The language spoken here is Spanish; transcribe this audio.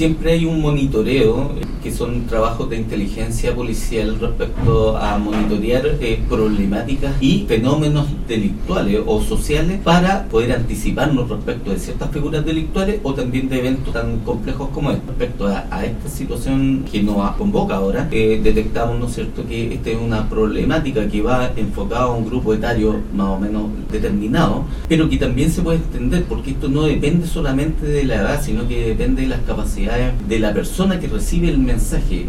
siempre hay un monitoreo, eh, que son trabajos de inteligencia policial respecto a monitorear eh, problemáticas y fenómenos delictuales o sociales para poder anticiparnos respecto de ciertas figuras delictuales o también de eventos tan complejos como este. Respecto a, esta situación que nos convoca ahora, eh, detectamos, ¿no cierto?, que esta es una problemática que va enfocada a un grupo etario más o menos determinado, pero que también se puede extender porque esto no depende solamente de la edad, sino que depende de las capacidades de la persona que recibe el mensaje.